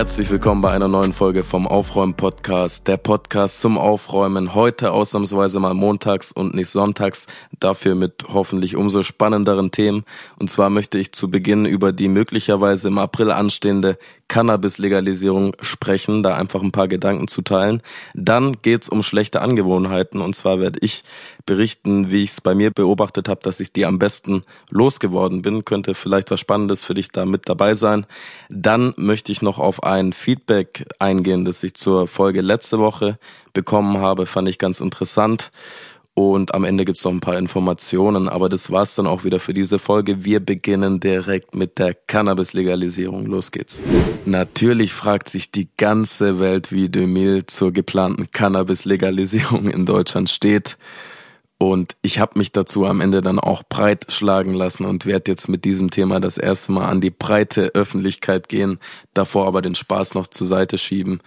Herzlich willkommen bei einer neuen Folge vom Aufräumen-Podcast. Der Podcast zum Aufräumen. Heute ausnahmsweise mal montags und nicht sonntags. Dafür mit hoffentlich umso spannenderen Themen. Und zwar möchte ich zu Beginn über die möglicherweise im April anstehende Cannabis-Legalisierung sprechen, da einfach ein paar Gedanken zu teilen. Dann geht's um schlechte Angewohnheiten. Und zwar werde ich berichten, wie ich es bei mir beobachtet habe, dass ich die am besten losgeworden bin. Könnte vielleicht was Spannendes für dich da mit dabei sein. Dann möchte ich noch auf ein Feedback eingehen, das ich zur Folge letzte Woche bekommen habe. Fand ich ganz interessant. Und am Ende gibt's noch ein paar Informationen, aber das war's dann auch wieder für diese Folge. Wir beginnen direkt mit der Cannabis-Legalisierung. Los geht's. Natürlich fragt sich die ganze Welt, wie Demil zur geplanten Cannabis-Legalisierung in Deutschland steht. Und ich habe mich dazu am Ende dann auch breit schlagen lassen und werde jetzt mit diesem Thema das erste Mal an die breite Öffentlichkeit gehen, davor aber den Spaß noch zur Seite schieben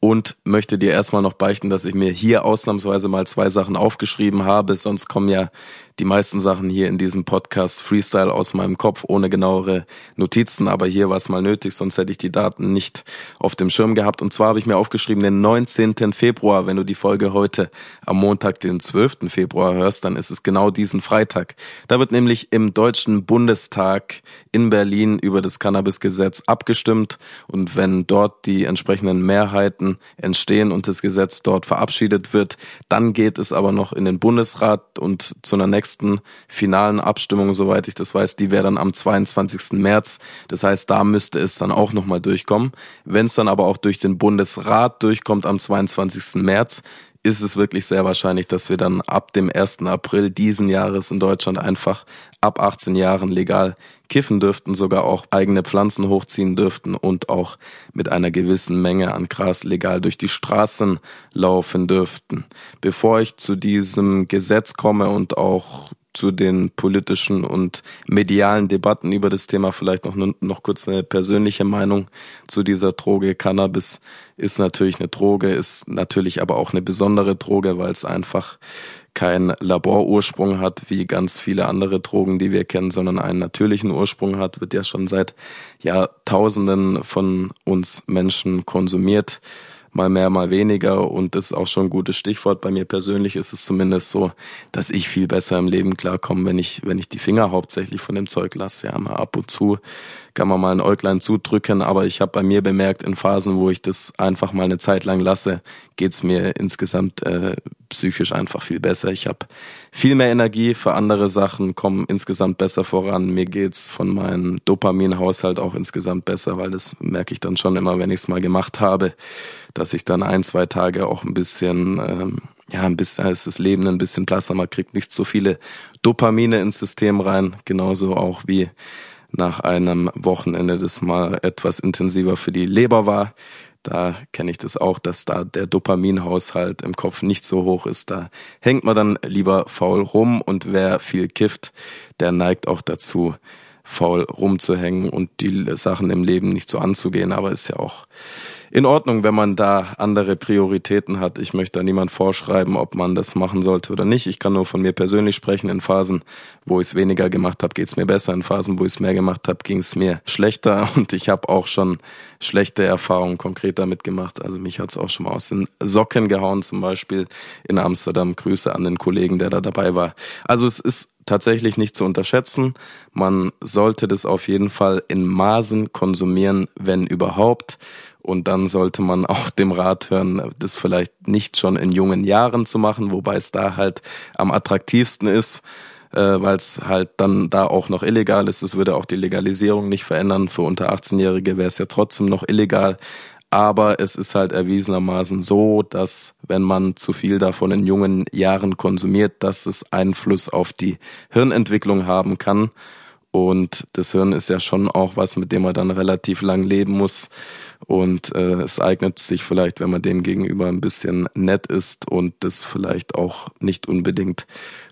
und möchte dir erstmal noch beichten, dass ich mir hier ausnahmsweise mal zwei Sachen aufgeschrieben habe. Sonst kommen ja die meisten Sachen hier in diesem Podcast Freestyle aus meinem Kopf ohne genauere Notizen. Aber hier war es mal nötig, sonst hätte ich die Daten nicht auf dem Schirm gehabt. Und zwar habe ich mir aufgeschrieben, den 19. Februar, wenn du die Folge heute am Montag, den 12. Februar hörst, dann ist es genau diesen Freitag. Da wird nämlich im Deutschen Bundestag in Berlin über das Cannabisgesetz abgestimmt. Und wenn dort die entsprechenden Mehrheiten Monaten entstehen und das Gesetz dort verabschiedet wird. Dann geht es aber noch in den Bundesrat und zu einer nächsten finalen Abstimmung, soweit ich das weiß, die wäre dann am 22. März. Das heißt, da müsste es dann auch nochmal durchkommen. Wenn es dann aber auch durch den Bundesrat durchkommt am 22. März, ist es wirklich sehr wahrscheinlich, dass wir dann ab dem 1. April diesen Jahres in Deutschland einfach ab 18 Jahren legal kiffen dürften, sogar auch eigene Pflanzen hochziehen dürften und auch mit einer gewissen Menge an Gras legal durch die Straßen laufen dürften. Bevor ich zu diesem Gesetz komme und auch zu den politischen und medialen Debatten über das Thema vielleicht noch, noch kurz eine persönliche Meinung zu dieser Droge. Cannabis ist natürlich eine Droge, ist natürlich aber auch eine besondere Droge, weil es einfach kein Laborursprung hat, wie ganz viele andere Drogen, die wir kennen, sondern einen natürlichen Ursprung hat, wird ja schon seit Jahrtausenden von uns Menschen konsumiert mal mehr, mal weniger und das ist auch schon ein gutes Stichwort. Bei mir persönlich ist es zumindest so, dass ich viel besser im Leben klarkomme, wenn ich, wenn ich die Finger hauptsächlich von dem Zeug lasse. Ja, mal ab und zu kann man mal ein Äuglein zudrücken, aber ich habe bei mir bemerkt, in Phasen, wo ich das einfach mal eine Zeit lang lasse, geht's mir insgesamt äh, psychisch einfach viel besser. Ich habe viel mehr Energie für andere Sachen, komme insgesamt besser voran. Mir geht's von meinem Dopaminhaushalt auch insgesamt besser, weil das merke ich dann schon immer, wenn ich es mal gemacht habe, dass ich dann ein, zwei Tage auch ein bisschen ähm, ja, ein bisschen ist das Leben ein bisschen blasser, man kriegt nicht so viele Dopamine ins System rein, genauso auch wie nach einem Wochenende, das mal etwas intensiver für die Leber war. Da kenne ich das auch, dass da der Dopaminhaushalt im Kopf nicht so hoch ist. Da hängt man dann lieber faul rum und wer viel kifft, der neigt auch dazu, faul rumzuhängen und die Sachen im Leben nicht so anzugehen. Aber ist ja auch in Ordnung, wenn man da andere Prioritäten hat. Ich möchte da niemand vorschreiben, ob man das machen sollte oder nicht. Ich kann nur von mir persönlich sprechen. In Phasen, wo ich es weniger gemacht habe, geht es mir besser. In Phasen, wo ich es mehr gemacht habe, ging es mir schlechter. Und ich habe auch schon schlechte Erfahrungen konkret damit gemacht. Also mich hat es auch schon mal aus den Socken gehauen, zum Beispiel in Amsterdam. Grüße an den Kollegen, der da dabei war. Also es ist tatsächlich nicht zu unterschätzen. Man sollte das auf jeden Fall in Maßen konsumieren, wenn überhaupt. Und dann sollte man auch dem Rat hören, das vielleicht nicht schon in jungen Jahren zu machen, wobei es da halt am attraktivsten ist, äh, weil es halt dann da auch noch illegal ist. Es würde auch die Legalisierung nicht verändern. Für unter 18-Jährige wäre es ja trotzdem noch illegal. Aber es ist halt erwiesenermaßen so, dass wenn man zu viel davon in jungen Jahren konsumiert, dass es Einfluss auf die Hirnentwicklung haben kann. Und das Hirn ist ja schon auch was, mit dem man dann relativ lang leben muss. Und äh, es eignet sich vielleicht, wenn man dem gegenüber ein bisschen nett ist und das vielleicht auch nicht unbedingt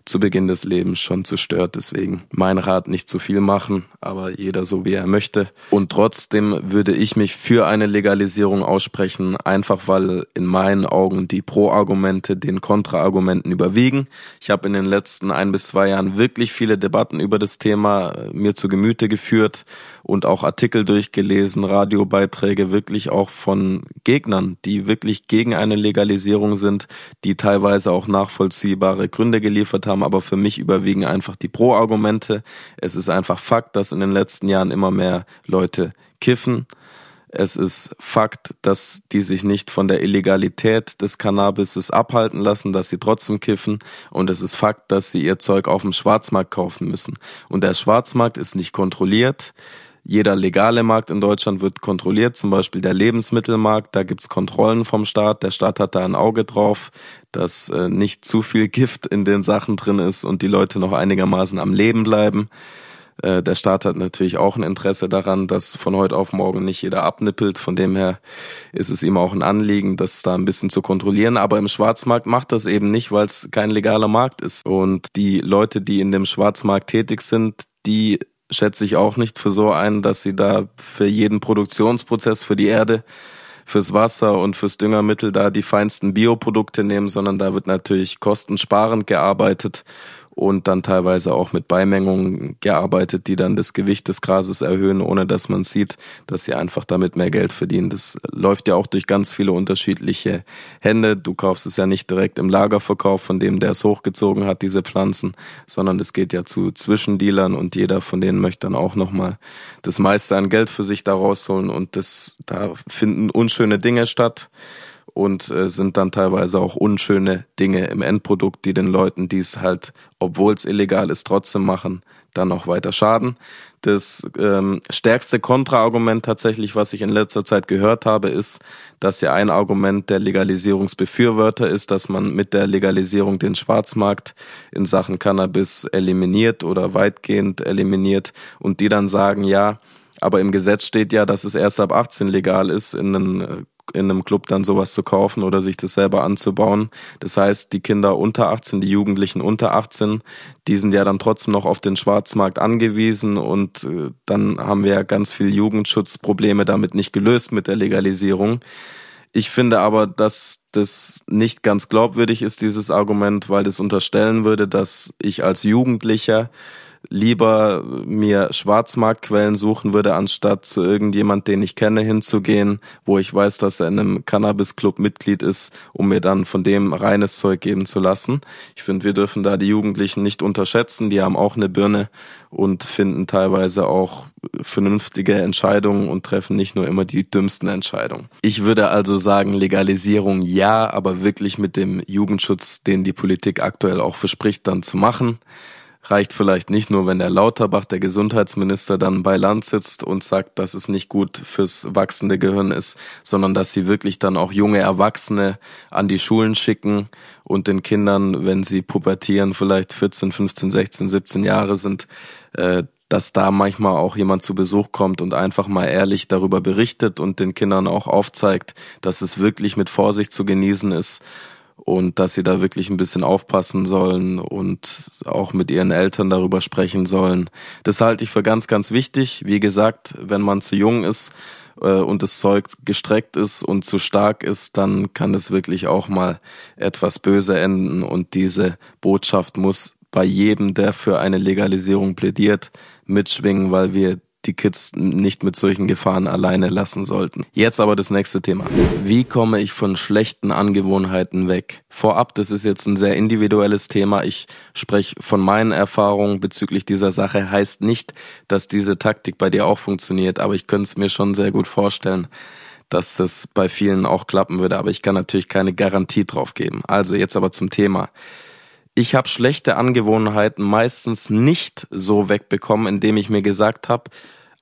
zu Beginn des Lebens schon zerstört. Deswegen mein Rat nicht zu viel machen, aber jeder so wie er möchte. Und trotzdem würde ich mich für eine Legalisierung aussprechen, einfach weil in meinen Augen die Pro-Argumente den Kontra-Argumenten überwiegen. Ich habe in den letzten ein bis zwei Jahren wirklich viele Debatten über das Thema äh, mir zu Gemüte geführt und auch Artikel durchgelesen, Radiobeiträge wirklich auch von Gegnern, die wirklich gegen eine Legalisierung sind, die teilweise auch nachvollziehbare Gründe geliefert haben, aber für mich überwiegen einfach die Pro-Argumente. Es ist einfach Fakt, dass in den letzten Jahren immer mehr Leute kiffen. Es ist Fakt, dass die sich nicht von der Illegalität des Cannabis abhalten lassen, dass sie trotzdem kiffen. Und es ist Fakt, dass sie ihr Zeug auf dem Schwarzmarkt kaufen müssen. Und der Schwarzmarkt ist nicht kontrolliert. Jeder legale Markt in Deutschland wird kontrolliert, zum Beispiel der Lebensmittelmarkt, da gibt's Kontrollen vom Staat. Der Staat hat da ein Auge drauf, dass äh, nicht zu viel Gift in den Sachen drin ist und die Leute noch einigermaßen am Leben bleiben. Äh, der Staat hat natürlich auch ein Interesse daran, dass von heute auf morgen nicht jeder abnippelt. Von dem her ist es ihm auch ein Anliegen, das da ein bisschen zu kontrollieren. Aber im Schwarzmarkt macht das eben nicht, weil es kein legaler Markt ist. Und die Leute, die in dem Schwarzmarkt tätig sind, die schätze ich auch nicht für so ein, dass sie da für jeden Produktionsprozess für die Erde, fürs Wasser und fürs Düngermittel da die feinsten Bioprodukte nehmen, sondern da wird natürlich kostensparend gearbeitet und dann teilweise auch mit Beimengungen gearbeitet, die dann das Gewicht des Grases erhöhen, ohne dass man sieht, dass sie einfach damit mehr Geld verdienen. Das läuft ja auch durch ganz viele unterschiedliche Hände. Du kaufst es ja nicht direkt im Lagerverkauf von dem, der es hochgezogen hat, diese Pflanzen, sondern es geht ja zu Zwischendealern und jeder von denen möchte dann auch nochmal das meiste an Geld für sich da rausholen und das, da finden unschöne Dinge statt und äh, sind dann teilweise auch unschöne Dinge im Endprodukt, die den Leuten, die es halt, obwohl es illegal ist, trotzdem machen, dann noch weiter schaden. Das ähm, stärkste Kontraargument tatsächlich, was ich in letzter Zeit gehört habe, ist, dass ja ein Argument der Legalisierungsbefürworter ist, dass man mit der Legalisierung den Schwarzmarkt in Sachen Cannabis eliminiert oder weitgehend eliminiert und die dann sagen, ja, aber im Gesetz steht ja, dass es erst ab 18 legal ist, in äh, in einem Club dann sowas zu kaufen oder sich das selber anzubauen. Das heißt, die Kinder unter 18, die Jugendlichen unter 18, die sind ja dann trotzdem noch auf den Schwarzmarkt angewiesen und äh, dann haben wir ja ganz viel Jugendschutzprobleme damit nicht gelöst mit der Legalisierung. Ich finde aber, dass das nicht ganz glaubwürdig ist, dieses Argument, weil das unterstellen würde, dass ich als Jugendlicher lieber mir Schwarzmarktquellen suchen würde, anstatt zu irgendjemand, den ich kenne, hinzugehen, wo ich weiß, dass er in einem Cannabis-Club Mitglied ist, um mir dann von dem reines Zeug geben zu lassen. Ich finde, wir dürfen da die Jugendlichen nicht unterschätzen. Die haben auch eine Birne und finden teilweise auch vernünftige Entscheidungen und treffen nicht nur immer die dümmsten Entscheidungen. Ich würde also sagen, Legalisierung ja, aber wirklich mit dem Jugendschutz, den die Politik aktuell auch verspricht, dann zu machen reicht vielleicht nicht nur, wenn der Lauterbach, der Gesundheitsminister, dann bei Land sitzt und sagt, dass es nicht gut fürs wachsende Gehirn ist, sondern dass sie wirklich dann auch junge Erwachsene an die Schulen schicken und den Kindern, wenn sie pubertieren, vielleicht 14, 15, 16, 17 Jahre sind, äh, dass da manchmal auch jemand zu Besuch kommt und einfach mal ehrlich darüber berichtet und den Kindern auch aufzeigt, dass es wirklich mit Vorsicht zu genießen ist und dass sie da wirklich ein bisschen aufpassen sollen und auch mit ihren Eltern darüber sprechen sollen. Das halte ich für ganz, ganz wichtig. Wie gesagt, wenn man zu jung ist äh, und das Zeug gestreckt ist und zu stark ist, dann kann es wirklich auch mal etwas böse enden und diese Botschaft muss bei jedem, der für eine Legalisierung plädiert, mitschwingen, weil wir die Kids nicht mit solchen Gefahren alleine lassen sollten. Jetzt aber das nächste Thema. Wie komme ich von schlechten Angewohnheiten weg? Vorab, das ist jetzt ein sehr individuelles Thema. Ich spreche von meinen Erfahrungen bezüglich dieser Sache. Heißt nicht, dass diese Taktik bei dir auch funktioniert, aber ich könnte es mir schon sehr gut vorstellen dass das bei vielen auch klappen würde, aber ich kann natürlich keine Garantie drauf geben. Also jetzt aber zum Thema ich habe schlechte Angewohnheiten meistens nicht so wegbekommen, indem ich mir gesagt habe,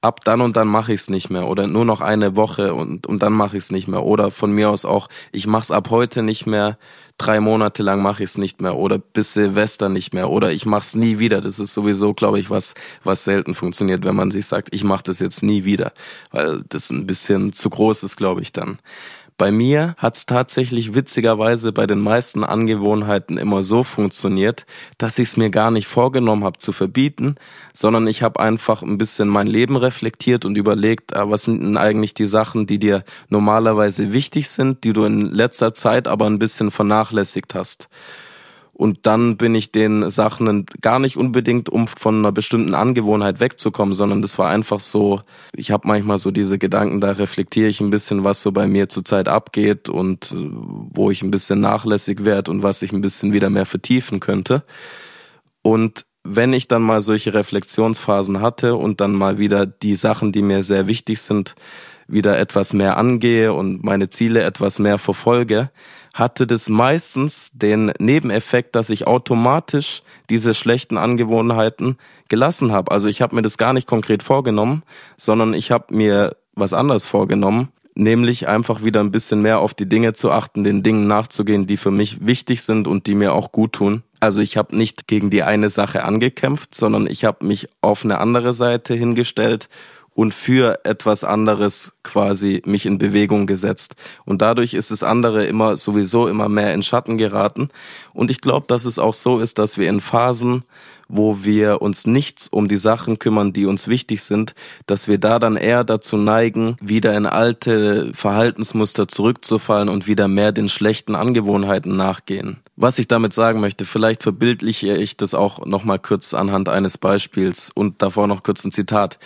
ab dann und dann mache ich es nicht mehr oder nur noch eine Woche und, und dann mache ich es nicht mehr oder von mir aus auch, ich mache es ab heute nicht mehr, drei Monate lang mache ich es nicht mehr oder bis Silvester nicht mehr oder ich mache es nie wieder. Das ist sowieso, glaube ich, was was selten funktioniert, wenn man sich sagt, ich mache das jetzt nie wieder, weil das ein bisschen zu groß ist, glaube ich dann. Bei mir hat es tatsächlich witzigerweise bei den meisten Angewohnheiten immer so funktioniert, dass ich es mir gar nicht vorgenommen habe zu verbieten, sondern ich habe einfach ein bisschen mein Leben reflektiert und überlegt, ah, was sind denn eigentlich die Sachen, die dir normalerweise wichtig sind, die du in letzter Zeit aber ein bisschen vernachlässigt hast. Und dann bin ich den Sachen gar nicht unbedingt, um von einer bestimmten Angewohnheit wegzukommen, sondern das war einfach so, ich habe manchmal so diese Gedanken, da reflektiere ich ein bisschen, was so bei mir zurzeit abgeht und äh, wo ich ein bisschen nachlässig werde und was ich ein bisschen wieder mehr vertiefen könnte. Und wenn ich dann mal solche Reflexionsphasen hatte und dann mal wieder die Sachen, die mir sehr wichtig sind, wieder etwas mehr angehe und meine Ziele etwas mehr verfolge, hatte das meistens den Nebeneffekt, dass ich automatisch diese schlechten Angewohnheiten gelassen habe. Also ich habe mir das gar nicht konkret vorgenommen, sondern ich habe mir was anderes vorgenommen, nämlich einfach wieder ein bisschen mehr auf die Dinge zu achten, den Dingen nachzugehen, die für mich wichtig sind und die mir auch gut tun. Also ich habe nicht gegen die eine Sache angekämpft, sondern ich habe mich auf eine andere Seite hingestellt und für etwas anderes quasi mich in Bewegung gesetzt. Und dadurch ist das andere immer sowieso immer mehr in Schatten geraten. Und ich glaube, dass es auch so ist, dass wir in Phasen, wo wir uns nichts um die Sachen kümmern, die uns wichtig sind, dass wir da dann eher dazu neigen, wieder in alte Verhaltensmuster zurückzufallen und wieder mehr den schlechten Angewohnheiten nachgehen. Was ich damit sagen möchte, vielleicht verbildliche ich das auch nochmal kurz anhand eines Beispiels und davor noch kurz ein Zitat.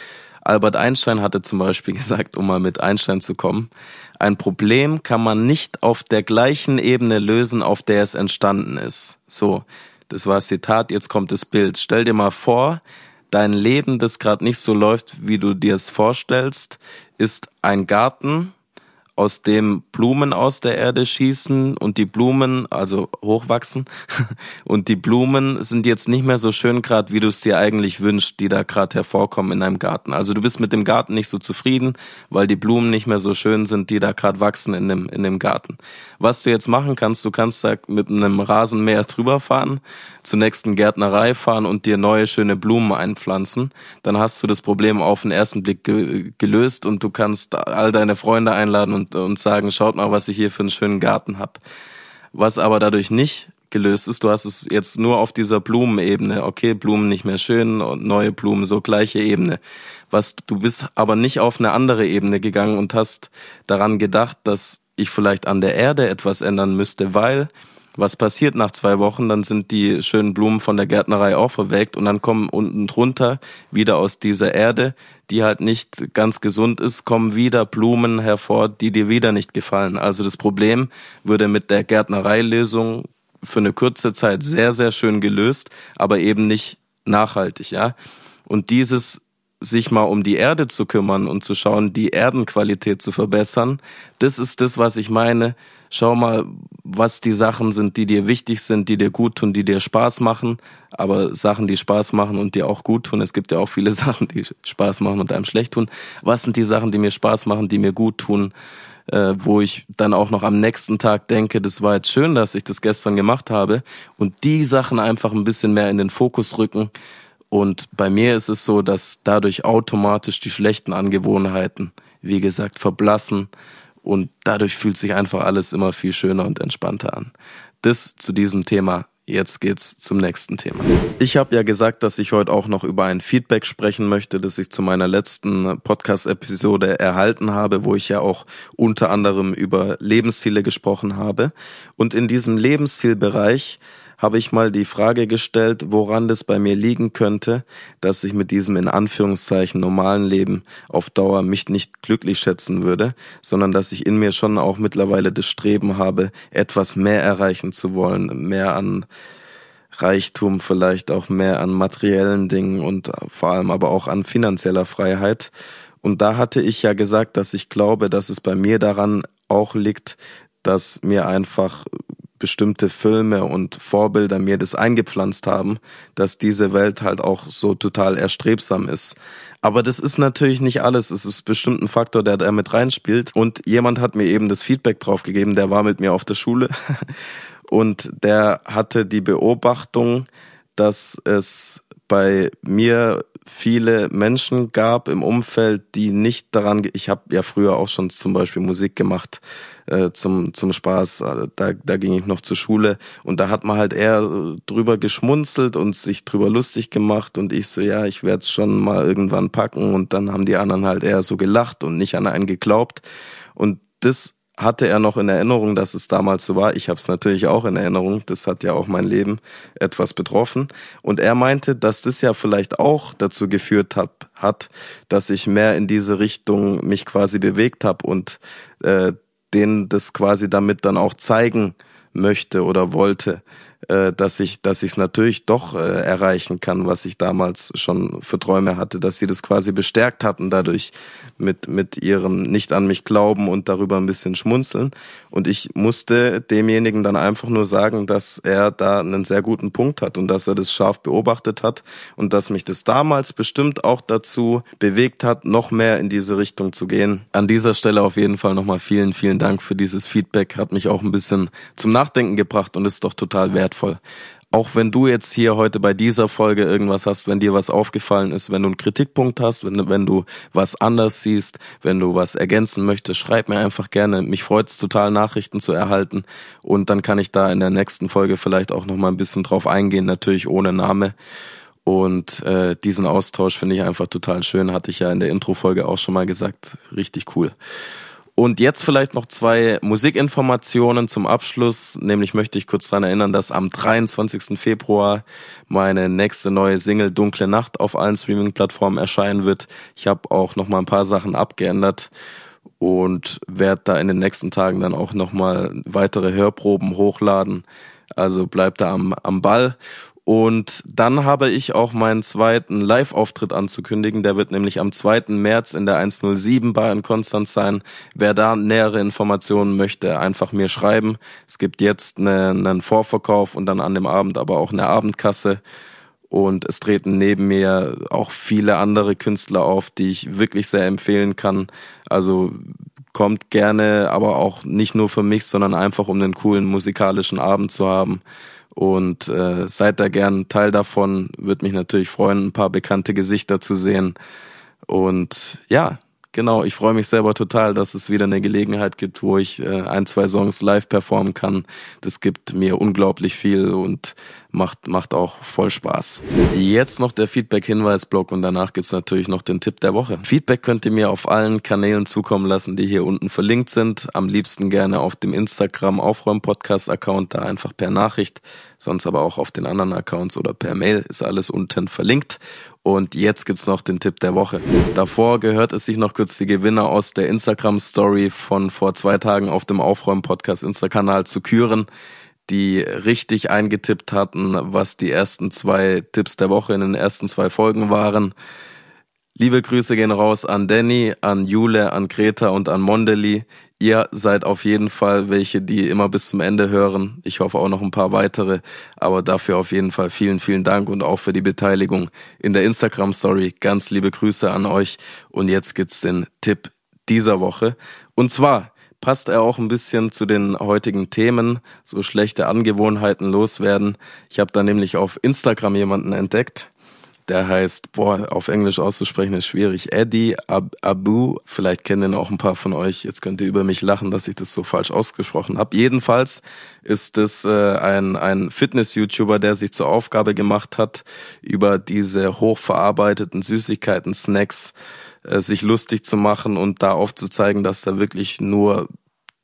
Albert Einstein hatte zum Beispiel gesagt, um mal mit Einstein zu kommen, ein Problem kann man nicht auf der gleichen Ebene lösen, auf der es entstanden ist. So, das war das Zitat, jetzt kommt das Bild. Stell dir mal vor, dein Leben, das gerade nicht so läuft, wie du dir es vorstellst, ist ein Garten, aus dem Blumen aus der Erde schießen und die Blumen, also hochwachsen, und die Blumen sind jetzt nicht mehr so schön gerade, wie du es dir eigentlich wünschst, die da gerade hervorkommen in deinem Garten. Also du bist mit dem Garten nicht so zufrieden, weil die Blumen nicht mehr so schön sind, die da gerade wachsen in dem, in dem Garten. Was du jetzt machen kannst, du kannst da mit einem Rasenmäher drüber fahren, zur nächsten Gärtnerei fahren und dir neue schöne Blumen einpflanzen. Dann hast du das Problem auf den ersten Blick ge gelöst und du kannst all deine Freunde einladen und, und sagen, schaut mal, was ich hier für einen schönen Garten hab. Was aber dadurch nicht gelöst ist, du hast es jetzt nur auf dieser Blumenebene. Okay, Blumen nicht mehr schön und neue Blumen so gleiche Ebene. Was du bist aber nicht auf eine andere Ebene gegangen und hast daran gedacht, dass ich vielleicht an der Erde etwas ändern müsste, weil was passiert nach zwei Wochen? Dann sind die schönen Blumen von der Gärtnerei auch verwelkt und dann kommen unten drunter wieder aus dieser Erde, die halt nicht ganz gesund ist, kommen wieder Blumen hervor, die dir wieder nicht gefallen. Also das Problem würde mit der Gärtnereilösung für eine kurze Zeit sehr, sehr schön gelöst, aber eben nicht nachhaltig, ja. Und dieses sich mal um die Erde zu kümmern und zu schauen, die Erdenqualität zu verbessern, das ist das, was ich meine. Schau mal, was die Sachen sind, die dir wichtig sind, die dir gut tun, die dir Spaß machen. Aber Sachen, die Spaß machen und dir auch gut tun, es gibt ja auch viele Sachen, die Spaß machen und einem schlecht tun. Was sind die Sachen, die mir Spaß machen, die mir gut tun? Äh, wo ich dann auch noch am nächsten Tag denke, das war jetzt schön, dass ich das gestern gemacht habe. Und die Sachen einfach ein bisschen mehr in den Fokus rücken und bei mir ist es so, dass dadurch automatisch die schlechten Angewohnheiten, wie gesagt, verblassen und dadurch fühlt sich einfach alles immer viel schöner und entspannter an. Das zu diesem Thema. Jetzt geht's zum nächsten Thema. Ich habe ja gesagt, dass ich heute auch noch über ein Feedback sprechen möchte, das ich zu meiner letzten Podcast-Episode erhalten habe, wo ich ja auch unter anderem über Lebensziele gesprochen habe. Und in diesem Lebenszielbereich habe ich mal die Frage gestellt, woran das bei mir liegen könnte, dass ich mit diesem in Anführungszeichen normalen Leben auf Dauer mich nicht glücklich schätzen würde, sondern dass ich in mir schon auch mittlerweile das Streben habe, etwas mehr erreichen zu wollen, mehr an Reichtum, vielleicht auch mehr an materiellen Dingen und vor allem aber auch an finanzieller Freiheit. Und da hatte ich ja gesagt, dass ich glaube, dass es bei mir daran auch liegt, dass mir einfach bestimmte Filme und Vorbilder mir das eingepflanzt haben, dass diese Welt halt auch so total erstrebsam ist. Aber das ist natürlich nicht alles. Es ist bestimmt ein Faktor, der da mit reinspielt. Und jemand hat mir eben das Feedback drauf gegeben, der war mit mir auf der Schule. Und der hatte die Beobachtung, dass es bei mir viele Menschen gab im Umfeld, die nicht daran, ich habe ja früher auch schon zum Beispiel Musik gemacht, äh, zum, zum Spaß. Äh, da, da ging ich noch zur Schule und da hat man halt eher drüber geschmunzelt und sich drüber lustig gemacht und ich so, ja, ich werde es schon mal irgendwann packen und dann haben die anderen halt eher so gelacht und nicht an einen geglaubt. Und das hatte er noch in Erinnerung, dass es damals so war. Ich habe es natürlich auch in Erinnerung. Das hat ja auch mein Leben etwas betroffen. Und er meinte, dass das ja vielleicht auch dazu geführt hat, hat dass ich mehr in diese Richtung mich quasi bewegt habe und äh, denen das quasi damit dann auch zeigen möchte oder wollte äh, dass ich, dass ich es natürlich doch äh, erreichen kann, was ich damals schon für Träume hatte, dass sie das quasi bestärkt hatten dadurch mit mit ihrem nicht an mich glauben und darüber ein bisschen schmunzeln. Und ich musste demjenigen dann einfach nur sagen, dass er da einen sehr guten Punkt hat und dass er das scharf beobachtet hat und dass mich das damals bestimmt auch dazu bewegt hat, noch mehr in diese Richtung zu gehen. An dieser Stelle auf jeden Fall nochmal vielen, vielen Dank für dieses Feedback. Hat mich auch ein bisschen zum Nachdenken gebracht und ist doch total wertvoll wertvoll. Auch wenn du jetzt hier heute bei dieser Folge irgendwas hast, wenn dir was aufgefallen ist, wenn du einen Kritikpunkt hast, wenn, wenn du was anders siehst, wenn du was ergänzen möchtest, schreib mir einfach gerne. Mich freut es total, Nachrichten zu erhalten. Und dann kann ich da in der nächsten Folge vielleicht auch nochmal ein bisschen drauf eingehen, natürlich ohne Name. Und äh, diesen Austausch finde ich einfach total schön, hatte ich ja in der Intro-Folge auch schon mal gesagt. Richtig cool. Und jetzt vielleicht noch zwei Musikinformationen zum Abschluss. Nämlich möchte ich kurz daran erinnern, dass am 23. Februar meine nächste neue Single Dunkle Nacht auf allen Streaming-Plattformen erscheinen wird. Ich habe auch noch mal ein paar Sachen abgeändert und werde da in den nächsten Tagen dann auch noch mal weitere Hörproben hochladen. Also bleibt da am, am Ball. Und dann habe ich auch meinen zweiten Live-Auftritt anzukündigen. Der wird nämlich am 2. März in der 107 Bar in Konstanz sein. Wer da nähere Informationen möchte, einfach mir schreiben. Es gibt jetzt einen Vorverkauf und dann an dem Abend aber auch eine Abendkasse. Und es treten neben mir auch viele andere Künstler auf, die ich wirklich sehr empfehlen kann. Also kommt gerne, aber auch nicht nur für mich, sondern einfach um einen coolen musikalischen Abend zu haben. Und äh, seid da gern Teil davon. Würde mich natürlich freuen, ein paar bekannte Gesichter zu sehen. Und ja, genau, ich freue mich selber total, dass es wieder eine Gelegenheit gibt, wo ich äh, ein, zwei Songs live performen kann. Das gibt mir unglaublich viel und macht, macht auch voll Spaß. Jetzt noch der Feedback-Hinweis-Blog und danach gibt's natürlich noch den Tipp der Woche. Feedback könnt ihr mir auf allen Kanälen zukommen lassen, die hier unten verlinkt sind. Am liebsten gerne auf dem Instagram Aufräum-Podcast-Account, da einfach per Nachricht, sonst aber auch auf den anderen Accounts oder per Mail ist alles unten verlinkt. Und jetzt gibt's noch den Tipp der Woche. Davor gehört es sich noch kurz die Gewinner aus der Instagram Story von vor zwei Tagen auf dem Aufräumen Podcast Insta-Kanal zu küren, die richtig eingetippt hatten, was die ersten zwei Tipps der Woche in den ersten zwei Folgen waren. Liebe Grüße gehen raus an Danny, an Jule, an Greta und an Mondeli. Ihr seid auf jeden Fall welche, die immer bis zum Ende hören. Ich hoffe auch noch ein paar weitere. Aber dafür auf jeden Fall vielen, vielen Dank und auch für die Beteiligung in der Instagram Story. Ganz liebe Grüße an euch. Und jetzt gibt's den Tipp dieser Woche. Und zwar passt er auch ein bisschen zu den heutigen Themen, so schlechte Angewohnheiten loswerden. Ich habe da nämlich auf Instagram jemanden entdeckt der heißt, boah, auf Englisch auszusprechen ist schwierig. Eddie Ab Abu. Vielleicht kennen ihn auch ein paar von euch. Jetzt könnt ihr über mich lachen, dass ich das so falsch ausgesprochen habe. Jedenfalls ist es äh, ein, ein Fitness-YouTuber, der sich zur Aufgabe gemacht hat, über diese hochverarbeiteten Süßigkeiten, Snacks, äh, sich lustig zu machen und da aufzuzeigen, dass da wirklich nur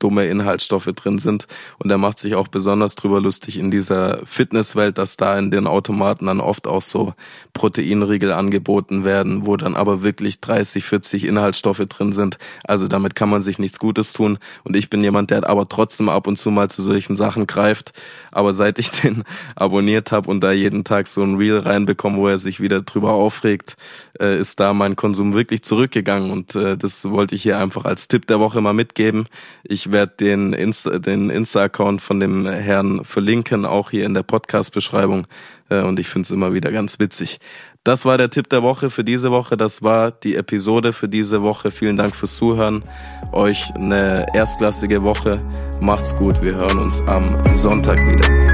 dumme Inhaltsstoffe drin sind. Und er macht sich auch besonders drüber lustig in dieser Fitnesswelt, dass da in den Automaten dann oft auch so Proteinriegel angeboten werden, wo dann aber wirklich 30, 40 Inhaltsstoffe drin sind. Also damit kann man sich nichts Gutes tun. Und ich bin jemand, der aber trotzdem ab und zu mal zu solchen Sachen greift. Aber seit ich den abonniert habe und da jeden Tag so ein Reel reinbekomme, wo er sich wieder drüber aufregt, äh, ist da mein Konsum wirklich zurückgegangen. Und äh, das wollte ich hier einfach als Tipp der Woche mal mitgeben. Ich werde den Insta, den Insta-Account von dem Herrn verlinken, auch hier in der Podcast-Beschreibung. Äh, und ich finde es immer wieder ganz witzig. Das war der Tipp der Woche für diese Woche. Das war die Episode für diese Woche. Vielen Dank fürs Zuhören. Euch eine erstklassige Woche. Macht's gut. Wir hören uns am Sonntag wieder.